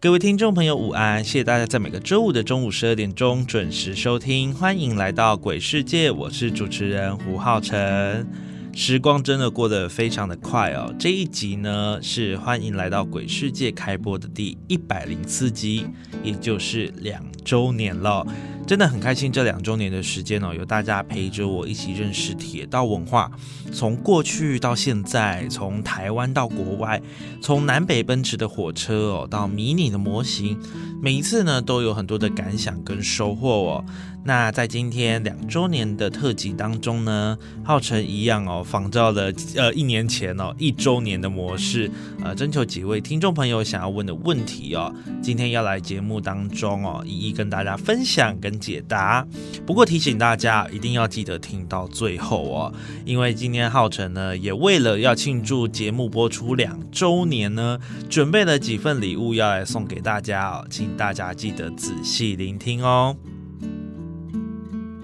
各位听众朋友，午安！谢谢大家在每个周五的中午十二点钟准时收听，欢迎来到鬼世界，我是主持人胡浩辰。时光真的过得非常的快哦，这一集呢是欢迎来到鬼世界开播的第一百零四集，也就是两周年了。真的很开心，这两周年的时间哦，有大家陪着我一起认识铁道文化，从过去到现在，从台湾到国外，从南北奔驰的火车哦，到迷你的模型，每一次呢都有很多的感想跟收获哦。那在今天两周年的特辑当中呢，浩辰一样哦，仿照了呃一年前哦一周年的模式，呃征求几位听众朋友想要问的问题哦，今天要来节目当中哦，一一跟大家分享跟解答。不过提醒大家一定要记得听到最后哦，因为今天浩辰呢也为了要庆祝节目播出两周年呢，准备了几份礼物要来送给大家哦，请大家记得仔细聆听哦。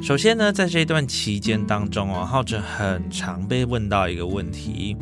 首先呢，在这段期间当中哦，浩辰很常被问到一个问题，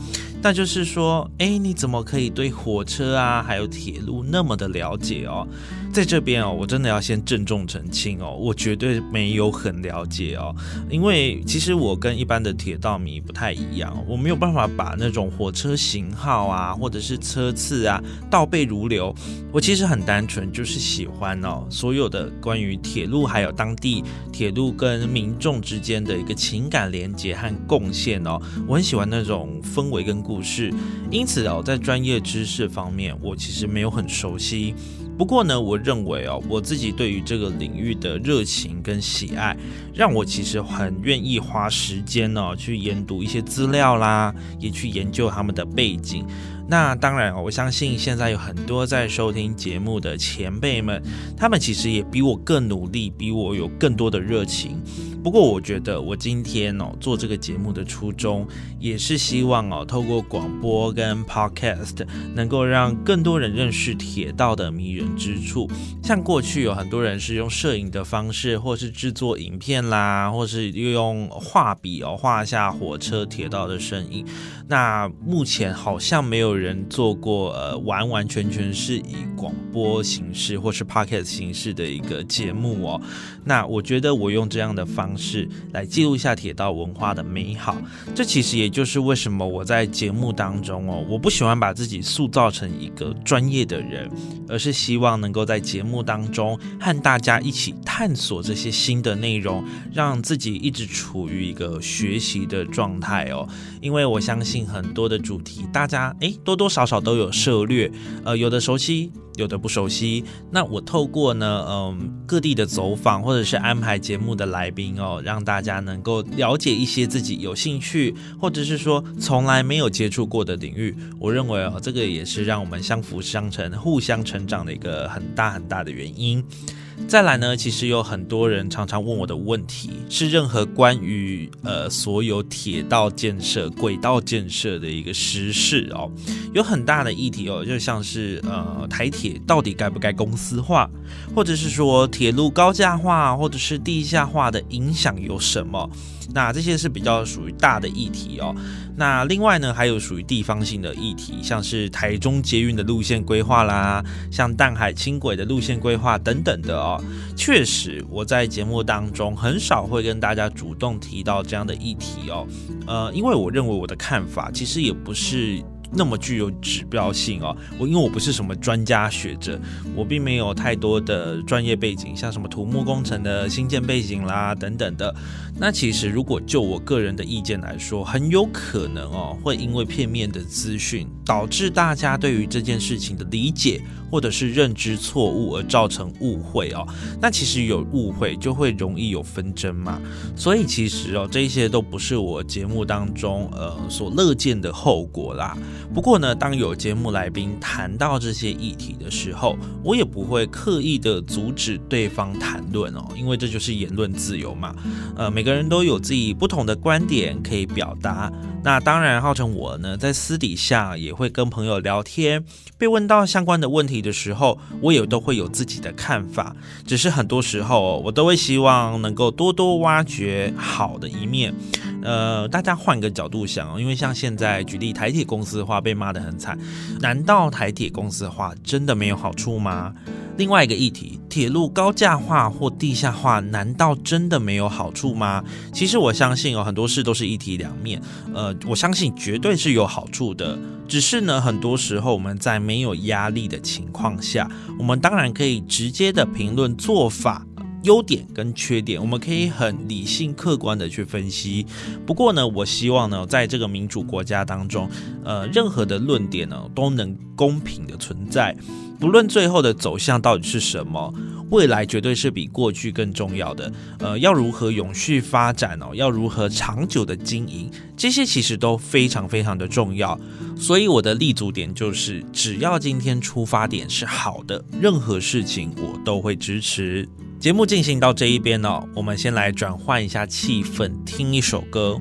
那就是说，哎，你怎么可以对火车啊，还有铁路那么的了解哦？在这边哦，我真的要先郑重澄清哦，我绝对没有很了解哦，因为其实我跟一般的铁道迷不太一样，我没有办法把那种火车型号啊，或者是车次啊倒背如流。我其实很单纯，就是喜欢哦，所有的关于铁路还有当地铁路跟民众之间的一个情感连接和贡献哦，我很喜欢那种氛围跟故事。因此哦，在专业知识方面，我其实没有很熟悉。不过呢，我认为哦，我自己对于这个领域的热情跟喜爱，让我其实很愿意花时间呢去研读一些资料啦，也去研究他们的背景。那当然我相信现在有很多在收听节目的前辈们，他们其实也比我更努力，比我有更多的热情。不过，我觉得我今天哦做这个节目的初衷，也是希望哦透过广播跟 podcast，能够让更多人认识铁道的迷人之处。像过去有很多人是用摄影的方式，或是制作影片啦，或是又用画笔哦画下火车、铁道的身影。那目前好像没有人做过呃完完全全是以广播形式或是 podcast 形式的一个节目哦。那我觉得我用这样的方。方式来记录一下铁道文化的美好，这其实也就是为什么我在节目当中哦，我不喜欢把自己塑造成一个专业的人，而是希望能够在节目当中和大家一起探索这些新的内容，让自己一直处于一个学习的状态哦。因为我相信很多的主题，大家诶多多少少都有涉略，呃，有的熟悉。有的不熟悉，那我透过呢，嗯，各地的走访或者是安排节目的来宾哦，让大家能够了解一些自己有兴趣或者是说从来没有接触过的领域。我认为哦，这个也是让我们相辅相成、互相成长的一个很大很大的原因。再来呢，其实有很多人常常问我的问题，是任何关于呃所有铁道建设、轨道建设的一个实事哦，有很大的议题哦，就像是呃台铁到底该不该公司化，或者是说铁路高架化或者是地下化的影响有什么？那这些是比较属于大的议题哦。那另外呢，还有属于地方性的议题，像是台中捷运的路线规划啦，像淡海轻轨的路线规划等等的哦。确实，我在节目当中很少会跟大家主动提到这样的议题哦。呃，因为我认为我的看法其实也不是。那么具有指标性哦。我因为我不是什么专家学者，我并没有太多的专业背景，像什么土木工程的新建背景啦等等的。那其实如果就我个人的意见来说，很有可能哦，会因为片面的资讯，导致大家对于这件事情的理解或者是认知错误，而造成误会哦。那其实有误会就会容易有纷争嘛。所以其实哦，这些都不是我节目当中呃所乐见的后果啦。不过呢，当有节目来宾谈到这些议题的时候，我也不会刻意的阻止对方谈论哦，因为这就是言论自由嘛。呃，每个人都有自己不同的观点可以表达。那当然，浩成我呢，在私底下也会跟朋友聊天，被问到相关的问题的时候，我也都会有自己的看法。只是很多时候，我都会希望能够多多挖掘好的一面。呃，大家换个角度想，因为像现在举例台铁公司的话被骂得很惨，难道台铁公司的话真的没有好处吗？另外一个议题，铁路高架化或地下化，难道真的没有好处吗？其实我相信哦，很多事都是一体两面。呃，我相信绝对是有好处的，只是呢，很多时候我们在没有压力的情况下，我们当然可以直接的评论做法。优点跟缺点，我们可以很理性客观的去分析。不过呢，我希望呢，在这个民主国家当中，呃，任何的论点呢，都能公平的存在。不论最后的走向到底是什么，未来绝对是比过去更重要的。呃，要如何永续发展哦？要如何长久的经营？这些其实都非常非常的重要。所以我的立足点就是，只要今天出发点是好的，任何事情我都会支持。节目进行到这一边呢，我们先来转换一下气氛，听一首歌。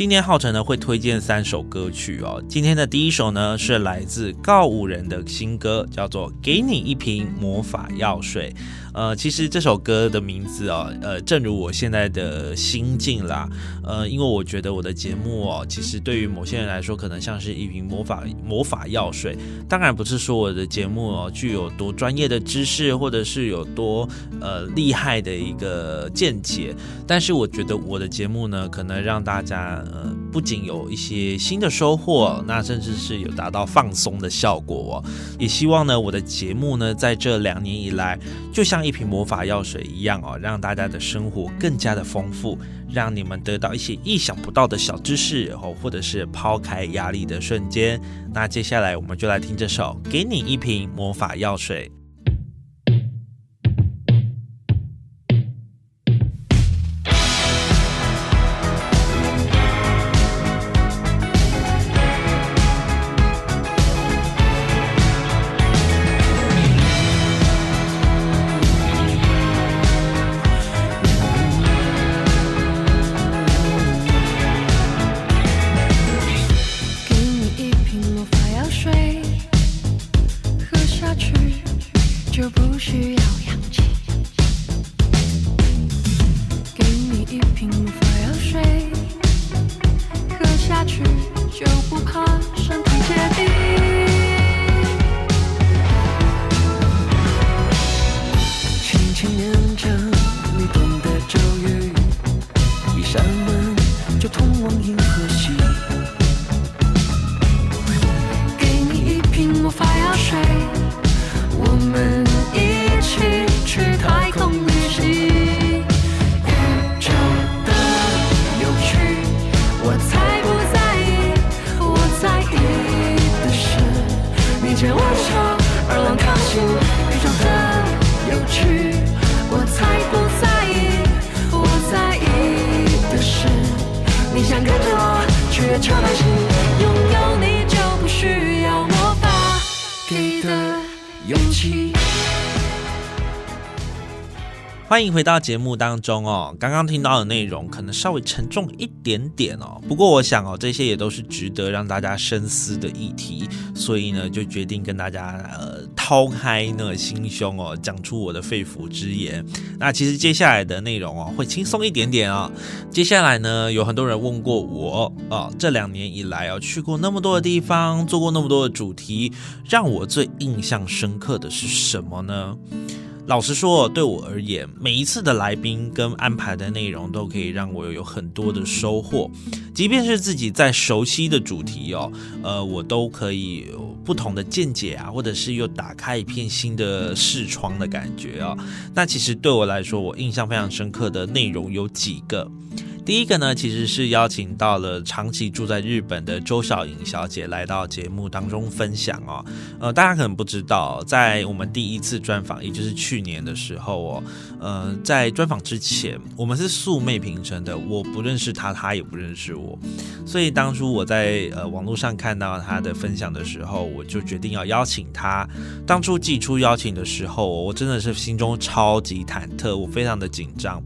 今天浩辰呢会推荐三首歌曲哦。今天的第一首呢是来自告五人的新歌，叫做《给你一瓶魔法药水》。呃，其实这首歌的名字哦，呃，正如我现在的心境啦，呃，因为我觉得我的节目哦，其实对于某些人来说，可能像是一瓶魔法魔法药水。当然不是说我的节目哦具有多专业的知识，或者是有多呃厉害的一个见解，但是我觉得我的节目呢，可能让大家呃不仅有一些新的收获，那甚至是有达到放松的效果哦。也希望呢，我的节目呢，在这两年以来，就像一瓶魔法药水一样哦，让大家的生活更加的丰富，让你们得到一些意想不到的小知识，哦或者是抛开压力的瞬间。那接下来我们就来听这首《给你一瓶魔法药水》。就不需要欢迎回到节目当中哦。刚刚听到的内容可能稍微沉重一点点哦，不过我想哦，这些也都是值得让大家深思的议题，所以呢，就决定跟大家呃掏开那个心胸哦，讲出我的肺腑之言。那其实接下来的内容哦，会轻松一点点啊。接下来呢，有很多人问过我哦，这两年以来哦，去过那么多的地方，做过那么多的主题，让我最印象深刻的是什么呢？老实说，对我而言，每一次的来宾跟安排的内容都可以让我有很多的收获。即便是自己在熟悉的主题哦，呃，我都可以有不同的见解啊，或者是又打开一片新的视窗的感觉啊。那其实对我来说，我印象非常深刻的内容有几个。第一个呢，其实是邀请到了长期住在日本的周小莹小姐来到节目当中分享哦。呃，大家可能不知道，在我们第一次专访，也就是去年的时候哦，呃，在专访之前，我们是素昧平生的，我不认识她，她也不认识我。所以当初我在呃网络上看到她的分享的时候，我就决定要邀请她。当初寄出邀请的时候，我真的是心中超级忐忑，我非常的紧张，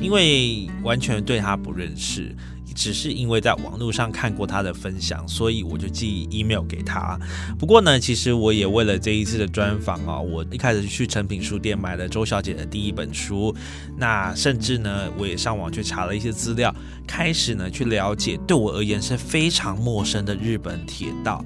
因为完全对她。不认识，只是因为在网络上看过他的分享，所以我就寄 email 给他。不过呢，其实我也为了这一次的专访啊，我一开始去诚品书店买了周小姐的第一本书，那甚至呢，我也上网去查了一些资料，开始呢去了解对我而言是非常陌生的日本铁道。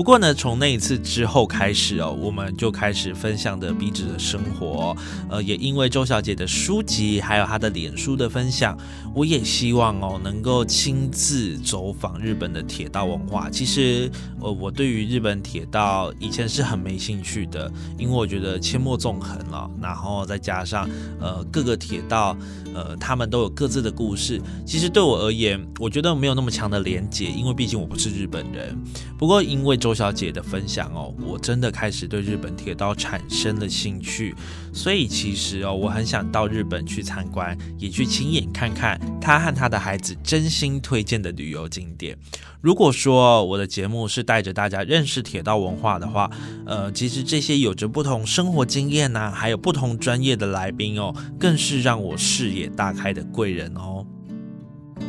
不过呢，从那一次之后开始哦，我们就开始分享的笔纸的生活。呃，也因为周小姐的书籍，还有她的脸书的分享，我也希望哦，能够亲自走访日本的铁道文化。其实，呃，我对于日本铁道以前是很没兴趣的，因为我觉得阡陌纵横了，然后再加上呃各个铁道，呃，他们都有各自的故事。其实对我而言，我觉得没有那么强的连结，因为毕竟我不是日本人。不过因为周小姐的分享哦，我真的开始对日本铁道产生了兴趣，所以其实哦，我很想到日本去参观，也去亲眼看看他和他的孩子真心推荐的旅游景点。如果说我的节目是带着大家认识铁道文化的话，呃，其实这些有着不同生活经验呐，还有不同专业的来宾哦，更是让我视野大开的贵人哦。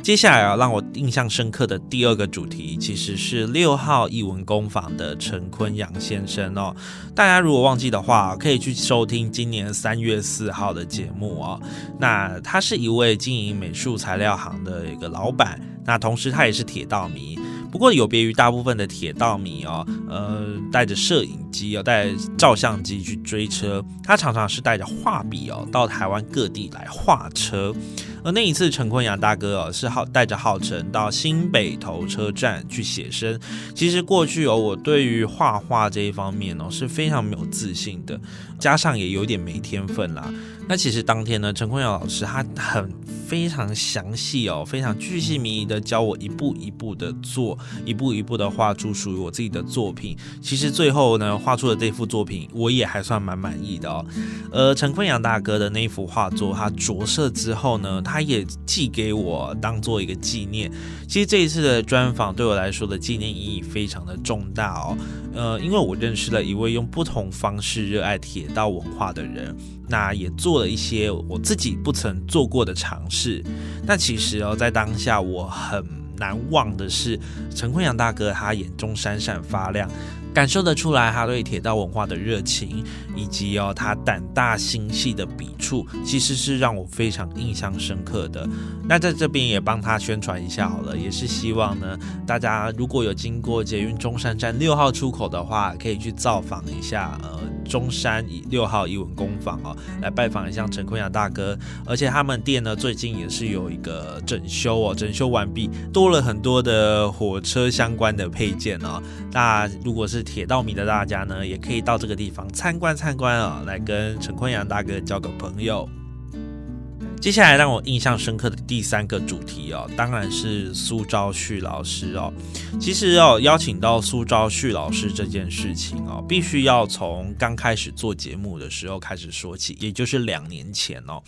接下来啊，让我印象深刻的第二个主题，其实是六号译文工坊的陈坤阳先生哦。大家如果忘记的话，可以去收听今年三月四号的节目哦。那他是一位经营美术材料行的一个老板，那同时他也是铁道迷。不过有别于大部分的铁道迷哦，呃，带着摄影机哦，带照相机去追车，他常常是带着画笔哦，到台湾各地来画车。而那一次，陈坤阳大哥哦，是号带着浩辰到新北投车站去写生。其实过去哦，我对于画画这一方面哦，是非常没有自信的，加上也有点没天分啦。那其实当天呢，陈坤阳老师他很非常详细哦，非常巨细靡遗的教我一步一步的做，一步一步的画出属于我自己的作品。其实最后呢，画出的这幅作品，我也还算蛮满意的哦。呃，陈坤阳大哥的那一幅画作，他着色之后呢，他他也寄给我当做一个纪念。其实这一次的专访对我来说的纪念意义非常的重大哦。呃，因为我认识了一位用不同方式热爱铁道文化的人，那也做了一些我自己不曾做过的尝试。那其实哦，在当下我很难忘的是陈坤阳大哥，他眼中闪闪发亮。感受得出来，他对铁道文化的热情，以及哦他胆大心细的笔触，其实是让我非常印象深刻的。那在这边也帮他宣传一下好了，也是希望呢，大家如果有经过捷运中山站六号出口的话，可以去造访一下呃中山六号译文工坊哦，来拜访一下陈坤阳大哥。而且他们店呢最近也是有一个整修哦，整修完毕，多了很多的火车相关的配件哦。那如果是铁道迷的大家呢，也可以到这个地方参观参观啊，来跟陈坤阳大哥交个朋友。接下来让我印象深刻的第三个主题哦，当然是苏昭旭老师哦。其实哦，邀请到苏昭旭老师这件事情哦，必须要从刚开始做节目的时候开始说起，也就是两年前哦。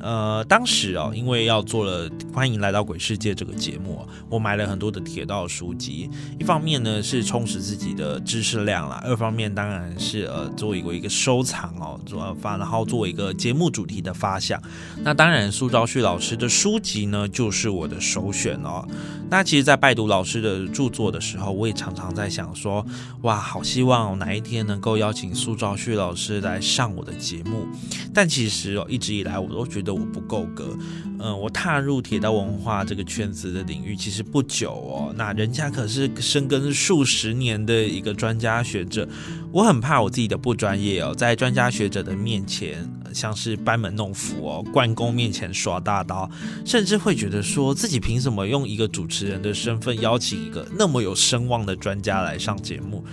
呃，当时哦，因为要做了《欢迎来到鬼世界》这个节目，我买了很多的铁道书籍。一方面呢是充实自己的知识量啦，二方面当然是呃作为一个收藏哦，做发然后作为一个节目主题的发想。那当然，苏昭旭老师的书籍呢，就是我的首选哦。那其实，在拜读老师的著作的时候，我也常常在想说，哇，好希望哪一天能够邀请苏昭旭老师来上我的节目。但其实哦，一直以来我都觉得我不够格。嗯，我踏入铁道文化这个圈子的领域其实不久哦，那人家可是深耕数十年的一个专家学者，我很怕我自己的不专业哦，在专家学者的面前。像是班门弄斧哦，关公面前耍大刀，甚至会觉得说自己凭什么用一个主持人的身份邀请一个那么有声望的专家来上节目？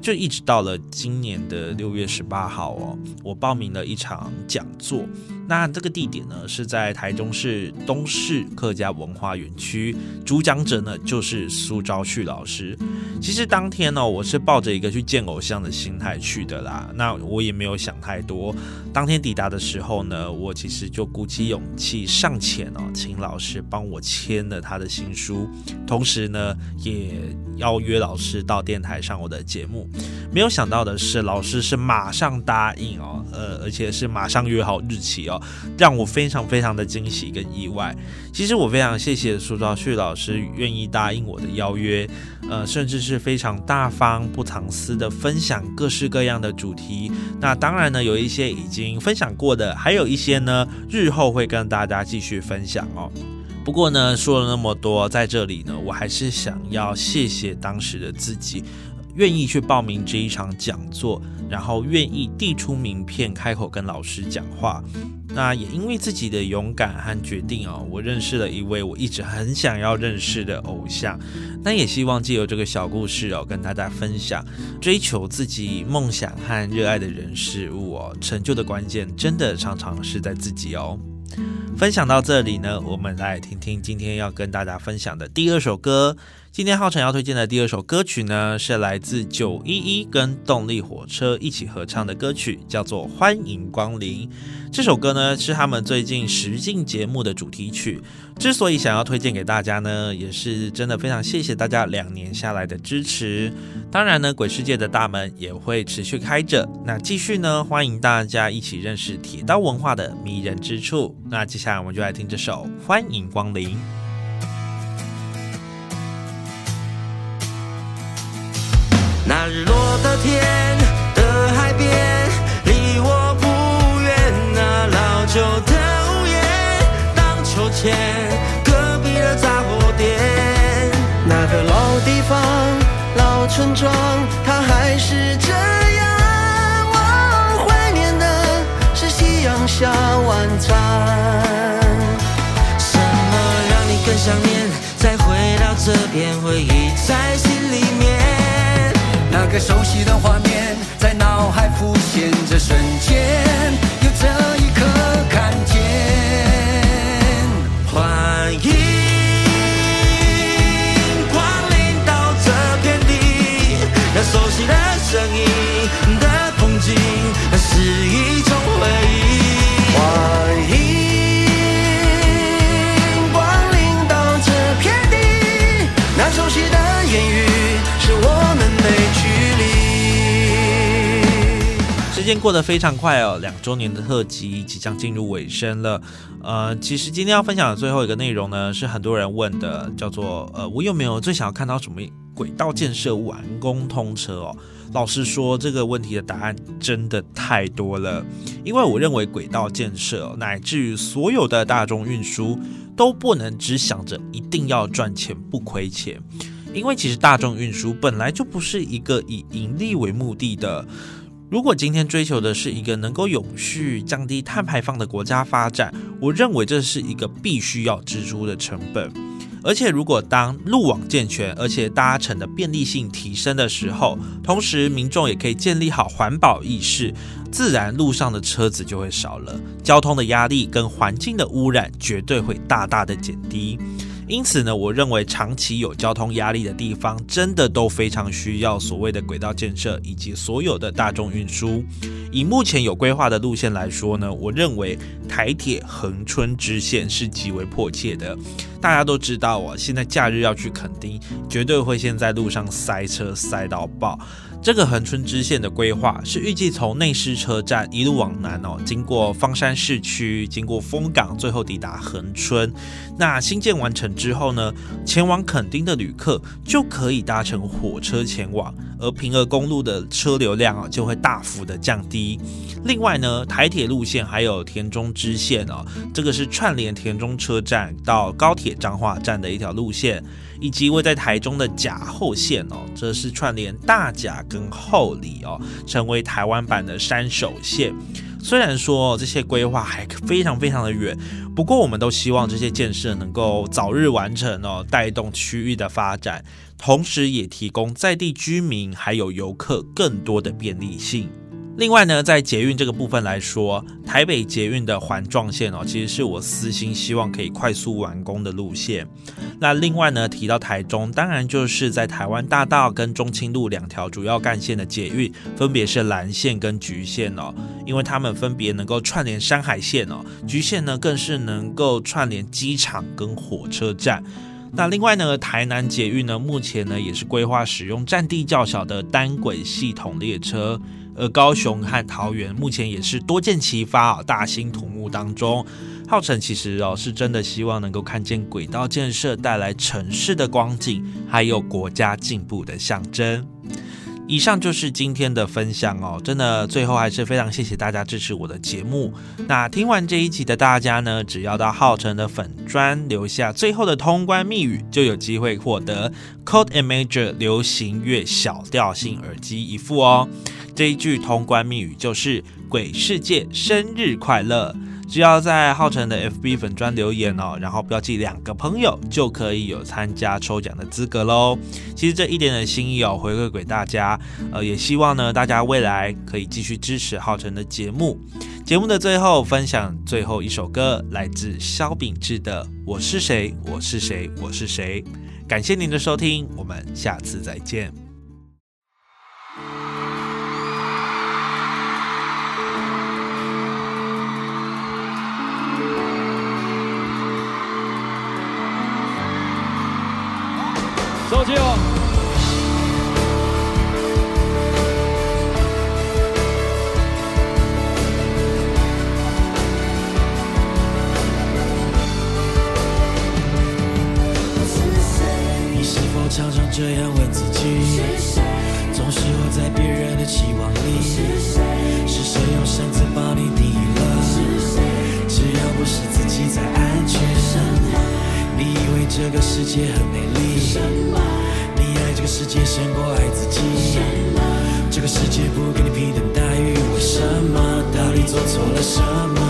就一直到了今年的六月十八号哦，我报名了一场讲座。那这个地点呢是在台中市东市客家文化园区，主讲者呢就是苏昭旭老师。其实当天呢，我是抱着一个去见偶像的心态去的啦。那我也没有想太多。当天抵达的时候呢，我其实就鼓起勇气上前哦，请老师帮我签了他的新书，同时呢也邀约老师到电台上我的节目。没有想到的是，老师是马上答应哦，呃，而且是马上约好日期哦。让我非常非常的惊喜跟意外。其实我非常谢谢苏兆旭老师愿意答应我的邀约，呃，甚至是非常大方不藏私的分享各式各样的主题。那当然呢，有一些已经分享过的，还有一些呢，日后会跟大家继续分享哦。不过呢，说了那么多，在这里呢，我还是想要谢谢当时的自己。愿意去报名这一场讲座，然后愿意递出名片，开口跟老师讲话。那也因为自己的勇敢和决定哦，我认识了一位我一直很想要认识的偶像。那也希望借由这个小故事哦，跟大家分享，追求自己梦想和热爱的人事物哦，成就的关键真的常常是在自己哦。分享到这里呢，我们来听听今天要跟大家分享的第二首歌。今天浩辰要推荐的第二首歌曲呢，是来自九一一跟动力火车一起合唱的歌曲，叫做《欢迎光临》。这首歌呢，是他们最近实境节目的主题曲。之所以想要推荐给大家呢，也是真的非常谢谢大家两年下来的支持。当然呢，鬼世界的大门也会持续开着。那继续呢，欢迎大家一起认识铁道文化的迷人之处。那接下来我们就来听这首《欢迎光临》。那日落的天的海边，离我不远。那老旧的屋檐，荡秋千，隔壁的杂货店。那个老地方，老村庄，它还是这样。我怀念的是夕阳下晚餐。什么让你更想念？再回到这片回忆在心里面。那个熟悉的画面在脑海浮现，这瞬间。间过得非常快哦，两周年的特辑即将进入尾声了。呃，其实今天要分享的最后一个内容呢，是很多人问的，叫做呃，我有没有最想要看到什么轨道建设完工通车哦？老实说，这个问题的答案真的太多了，因为我认为轨道建设乃至于所有的大众运输都不能只想着一定要赚钱不亏钱，因为其实大众运输本来就不是一个以盈利为目的的。如果今天追求的是一个能够永续降低碳排放的国家发展，我认为这是一个必须要支出的成本。而且，如果当路网健全，而且搭乘的便利性提升的时候，同时民众也可以建立好环保意识，自然路上的车子就会少了，交通的压力跟环境的污染绝对会大大的减低。因此呢，我认为长期有交通压力的地方，真的都非常需要所谓的轨道建设以及所有的大众运输。以目前有规划的路线来说呢，我认为台铁横春支线是极为迫切的。大家都知道哦，现在假日要去垦丁，绝对会先在路上塞车塞到爆。这个恒春支线的规划是预计从内狮车站一路往南哦，经过方山市区，经过丰港，最后抵达恒春。那新建完成之后呢，前往垦丁的旅客就可以搭乘火车前往，而平峨公路的车流量啊就会大幅的降低。另外呢，台铁路线还有田中支线哦，这个是串联田中车站到高铁彰化站的一条路线。以及位在台中的甲后线哦，这是串联大甲跟后里哦，成为台湾版的山手线。虽然说这些规划还非常非常的远，不过我们都希望这些建设能够早日完成哦，带动区域的发展，同时也提供在地居民还有游客更多的便利性。另外呢，在捷运这个部分来说，台北捷运的环状线哦，其实是我私心希望可以快速完工的路线。那另外呢，提到台中，当然就是在台湾大道跟中清路两条主要干线的捷运，分别是蓝线跟橘线哦，因为它们分别能够串联山海线哦，橘线呢更是能够串联机场跟火车站。那另外呢，台南捷运呢，目前呢也是规划使用占地较小的单轨系统列车。而高雄和桃园目前也是多建齐发大兴土木当中，浩辰其实哦是真的希望能够看见轨道建设带来城市的光景，还有国家进步的象征。以上就是今天的分享哦，真的最后还是非常谢谢大家支持我的节目。那听完这一集的大家呢，只要到浩辰的粉砖留下最后的通关密语，就有机会获得 Code and Major 流行乐小调性耳机一副哦。这一句通关密语就是“鬼世界生日快乐”，只要在浩辰的 FB 粉专留言哦，然后标记两个朋友，就可以有参加抽奖的资格喽。其实这一点的心意哦，回馈给大家，呃，也希望呢大家未来可以继续支持浩辰的节目。节目的最后，分享最后一首歌，来自萧秉治的《我是谁，我是谁，我是谁》。感谢您的收听，我们下次再见。手机哦。你是否常常这样问自己？总是活在别人的期望里。是谁用绳子把你定义了？只要不是自己才安全。你以为这个世界很美丽？什么你爱这个世界胜过爱自己？什么这个世界不给你平等待遇，为什么？到底做错了什么？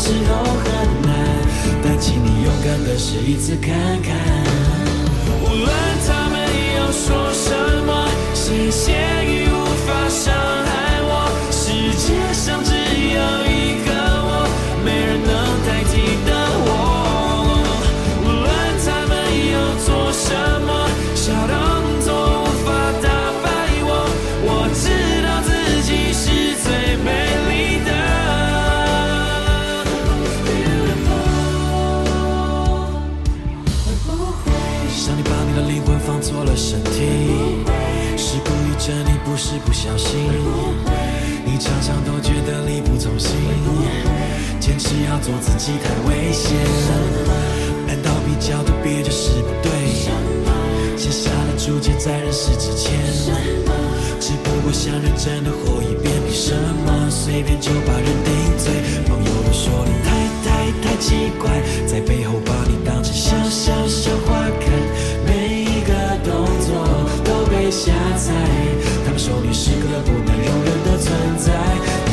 时候很难，但请你勇敢的试一次看看。无论他们要说什么，谢谢与无法伤是不小心。你常常都觉得力不从心，坚持要做自己太危险。难道比较的别就是不对？写下了注解在认识之前，只不过想认真的活一遍，凭什么随便就把人定罪？朋友都说你太太太奇怪，在背后把你当成小小小花看，下载。他们说你是个不能容忍的存在，你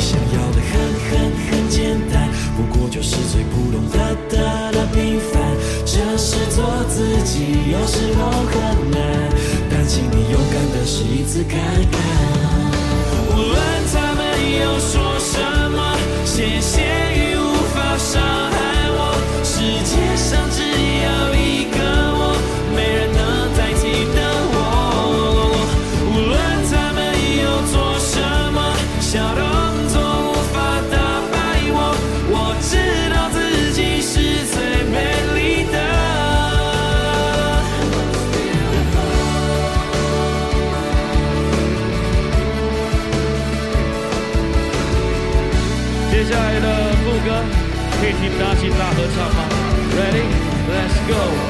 可以听大家大合唱吗？Ready? Let's go.